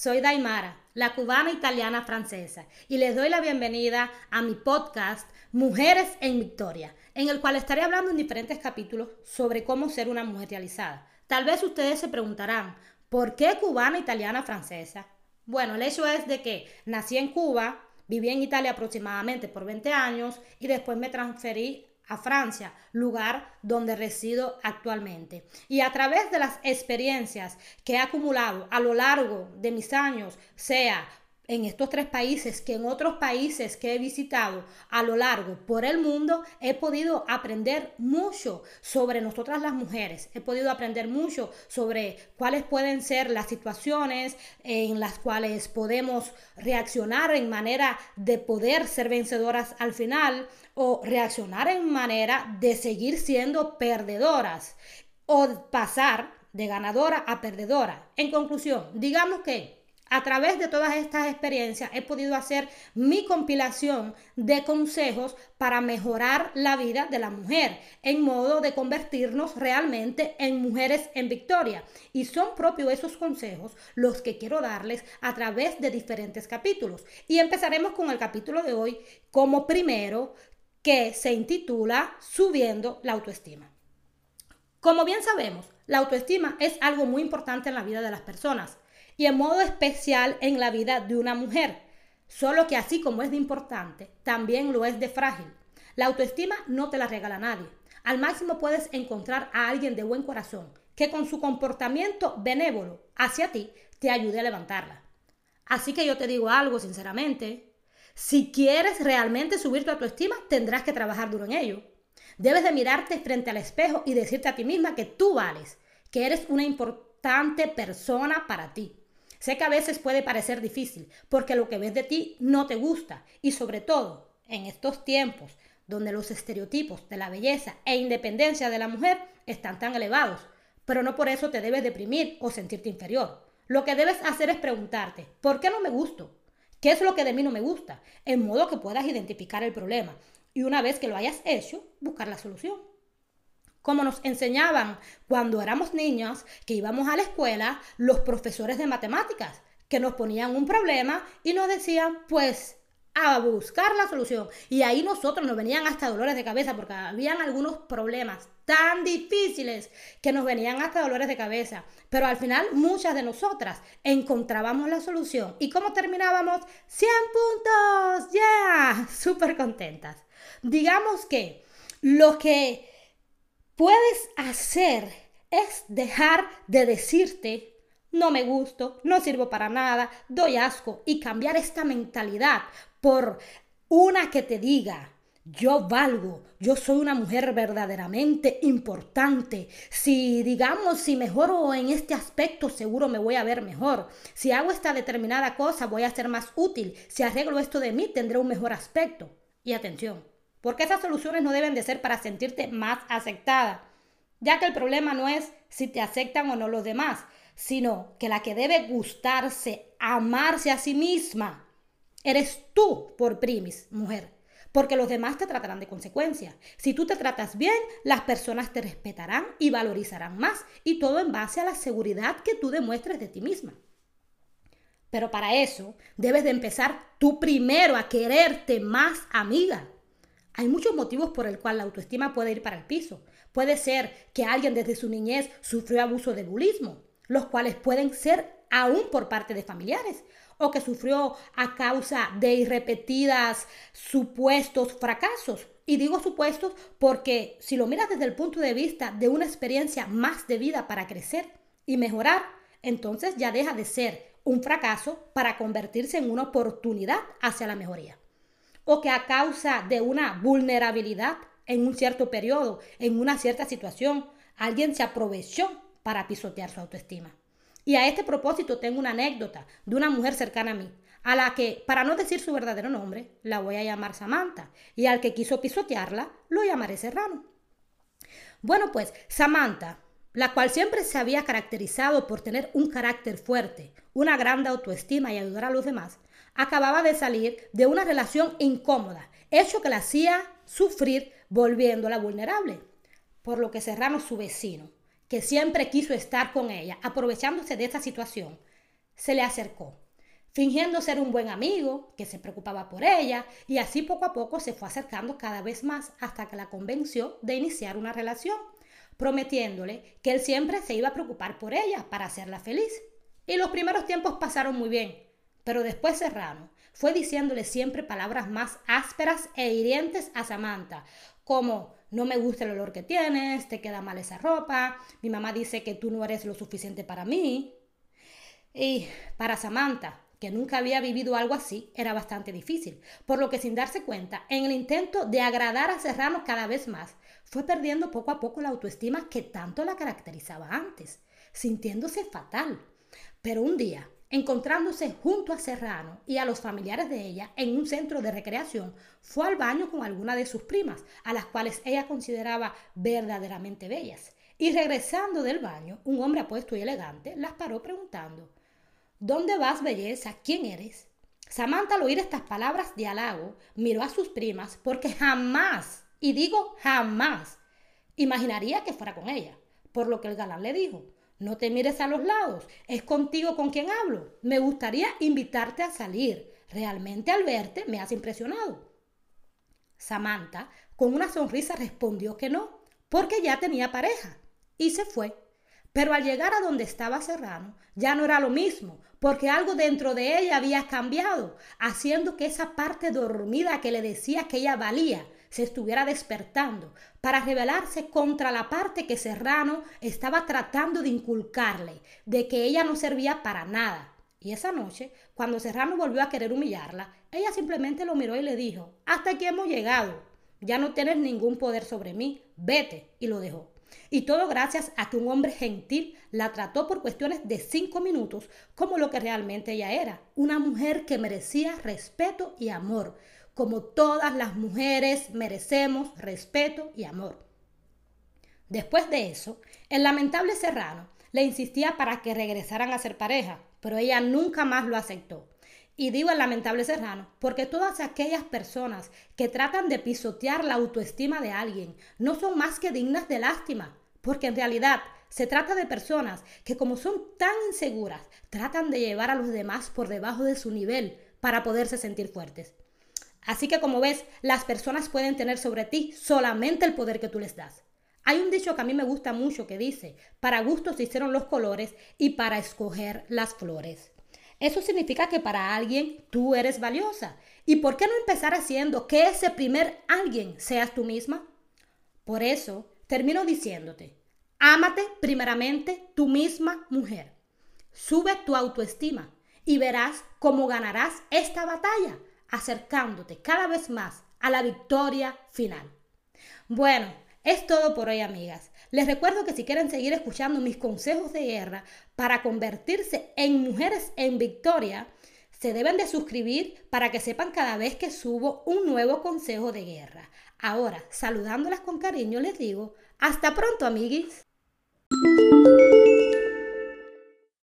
soy Daimara, la cubana italiana francesa, y les doy la bienvenida a mi podcast Mujeres en Victoria, en el cual estaré hablando en diferentes capítulos sobre cómo ser una mujer realizada. Tal vez ustedes se preguntarán, ¿por qué cubana italiana francesa? Bueno, el hecho es de que nací en Cuba, viví en Italia aproximadamente por 20 años y después me transferí a Francia, lugar donde resido actualmente. Y a través de las experiencias que he acumulado a lo largo de mis años, sea en estos tres países que en otros países que he visitado a lo largo por el mundo, he podido aprender mucho sobre nosotras las mujeres. He podido aprender mucho sobre cuáles pueden ser las situaciones en las cuales podemos reaccionar en manera de poder ser vencedoras al final o reaccionar en manera de seguir siendo perdedoras o pasar de ganadora a perdedora. En conclusión, digamos que a través de todas estas experiencias he podido hacer mi compilación de consejos para mejorar la vida de la mujer, en modo de convertirnos realmente en mujeres en victoria. Y son propios esos consejos los que quiero darles a través de diferentes capítulos. Y empezaremos con el capítulo de hoy como primero que se intitula Subiendo la autoestima. Como bien sabemos, la autoestima es algo muy importante en la vida de las personas y en modo especial en la vida de una mujer. Solo que así como es de importante, también lo es de frágil. La autoestima no te la regala nadie. Al máximo puedes encontrar a alguien de buen corazón que con su comportamiento benévolo hacia ti te ayude a levantarla. Así que yo te digo algo sinceramente. Si quieres realmente subir tu autoestima, tendrás que trabajar duro en ello. Debes de mirarte frente al espejo y decirte a ti misma que tú vales, que eres una importante persona para ti. Sé que a veces puede parecer difícil porque lo que ves de ti no te gusta y sobre todo en estos tiempos donde los estereotipos de la belleza e independencia de la mujer están tan elevados, pero no por eso te debes deprimir o sentirte inferior. Lo que debes hacer es preguntarte, ¿por qué no me gusto? ¿Qué es lo que de mí no me gusta? En modo que puedas identificar el problema y una vez que lo hayas hecho, buscar la solución como nos enseñaban cuando éramos niños, que íbamos a la escuela, los profesores de matemáticas, que nos ponían un problema y nos decían, pues, a buscar la solución. Y ahí nosotros nos venían hasta dolores de cabeza, porque habían algunos problemas tan difíciles que nos venían hasta dolores de cabeza. Pero al final muchas de nosotras encontrábamos la solución. ¿Y cómo terminábamos? 100 puntos, ya, súper contentas. Digamos que lo que puedes hacer es dejar de decirte, no me gusto, no sirvo para nada, doy asco y cambiar esta mentalidad por una que te diga, yo valgo, yo soy una mujer verdaderamente importante. Si digamos, si mejoro en este aspecto, seguro me voy a ver mejor. Si hago esta determinada cosa, voy a ser más útil. Si arreglo esto de mí, tendré un mejor aspecto. Y atención, porque esas soluciones no deben de ser para sentirte más aceptada, ya que el problema no es si te aceptan o no los demás, sino que la que debe gustarse, amarse a sí misma, eres tú por primis, mujer. Porque los demás te tratarán de consecuencia. Si tú te tratas bien, las personas te respetarán y valorizarán más. Y todo en base a la seguridad que tú demuestres de ti misma. Pero para eso debes de empezar tú primero a quererte más amiga. Hay muchos motivos por el cual la autoestima puede ir para el piso. Puede ser que alguien desde su niñez sufrió abuso de bulismo, los cuales pueden ser aún por parte de familiares, o que sufrió a causa de irrepetidas supuestos fracasos. Y digo supuestos porque si lo miras desde el punto de vista de una experiencia más de vida para crecer y mejorar, entonces ya deja de ser un fracaso para convertirse en una oportunidad hacia la mejoría o que a causa de una vulnerabilidad en un cierto periodo, en una cierta situación, alguien se aprovechó para pisotear su autoestima. Y a este propósito tengo una anécdota de una mujer cercana a mí, a la que, para no decir su verdadero nombre, la voy a llamar Samantha, y al que quiso pisotearla, lo llamaré Serrano. Bueno, pues Samantha, la cual siempre se había caracterizado por tener un carácter fuerte, una gran autoestima y ayudar a los demás, acababa de salir de una relación incómoda, hecho que la hacía sufrir volviéndola vulnerable. Por lo que Serrano, su vecino, que siempre quiso estar con ella, aprovechándose de esta situación, se le acercó, fingiendo ser un buen amigo que se preocupaba por ella, y así poco a poco se fue acercando cada vez más hasta que la convenció de iniciar una relación, prometiéndole que él siempre se iba a preocupar por ella para hacerla feliz. Y los primeros tiempos pasaron muy bien, pero después Serrano fue diciéndole siempre palabras más ásperas e hirientes a Samantha, como no me gusta el olor que tienes, te queda mal esa ropa, mi mamá dice que tú no eres lo suficiente para mí. Y para Samantha, que nunca había vivido algo así, era bastante difícil, por lo que sin darse cuenta, en el intento de agradar a Serrano cada vez más, fue perdiendo poco a poco la autoestima que tanto la caracterizaba antes, sintiéndose fatal. Pero un día, encontrándose junto a Serrano y a los familiares de ella en un centro de recreación, fue al baño con alguna de sus primas, a las cuales ella consideraba verdaderamente bellas. Y regresando del baño, un hombre apuesto y elegante las paró preguntando, ¿Dónde vas, belleza? ¿Quién eres? Samantha al oír estas palabras de halago, miró a sus primas porque jamás, y digo jamás, imaginaría que fuera con ella, por lo que el galán le dijo, no te mires a los lados, es contigo con quien hablo. Me gustaría invitarte a salir. Realmente al verte me has impresionado. Samantha, con una sonrisa, respondió que no, porque ya tenía pareja, y se fue. Pero al llegar a donde estaba Serrano, ya no era lo mismo, porque algo dentro de ella había cambiado, haciendo que esa parte dormida que le decía que ella valía, se estuviera despertando para rebelarse contra la parte que Serrano estaba tratando de inculcarle, de que ella no servía para nada. Y esa noche, cuando Serrano volvió a querer humillarla, ella simplemente lo miró y le dijo, hasta aquí hemos llegado, ya no tienes ningún poder sobre mí, vete, y lo dejó. Y todo gracias a que un hombre gentil la trató por cuestiones de cinco minutos como lo que realmente ella era, una mujer que merecía respeto y amor, como todas las mujeres merecemos respeto y amor. Después de eso, el lamentable Serrano le insistía para que regresaran a ser pareja, pero ella nunca más lo aceptó. Y digo el lamentable Serrano porque todas aquellas personas que tratan de pisotear la autoestima de alguien no son más que dignas de lástima, porque en realidad se trata de personas que como son tan inseguras, tratan de llevar a los demás por debajo de su nivel para poderse sentir fuertes. Así que como ves, las personas pueden tener sobre ti solamente el poder que tú les das. Hay un dicho que a mí me gusta mucho que dice, para gusto se hicieron los colores y para escoger las flores. Eso significa que para alguien tú eres valiosa. ¿Y por qué no empezar haciendo que ese primer alguien seas tú misma? Por eso termino diciéndote, ámate primeramente tú misma mujer. Sube tu autoestima y verás cómo ganarás esta batalla acercándote cada vez más a la victoria final. Bueno, es todo por hoy, amigas. Les recuerdo que si quieren seguir escuchando mis consejos de guerra para convertirse en mujeres en victoria, se deben de suscribir para que sepan cada vez que subo un nuevo consejo de guerra. Ahora, saludándolas con cariño, les digo, hasta pronto, amiguis.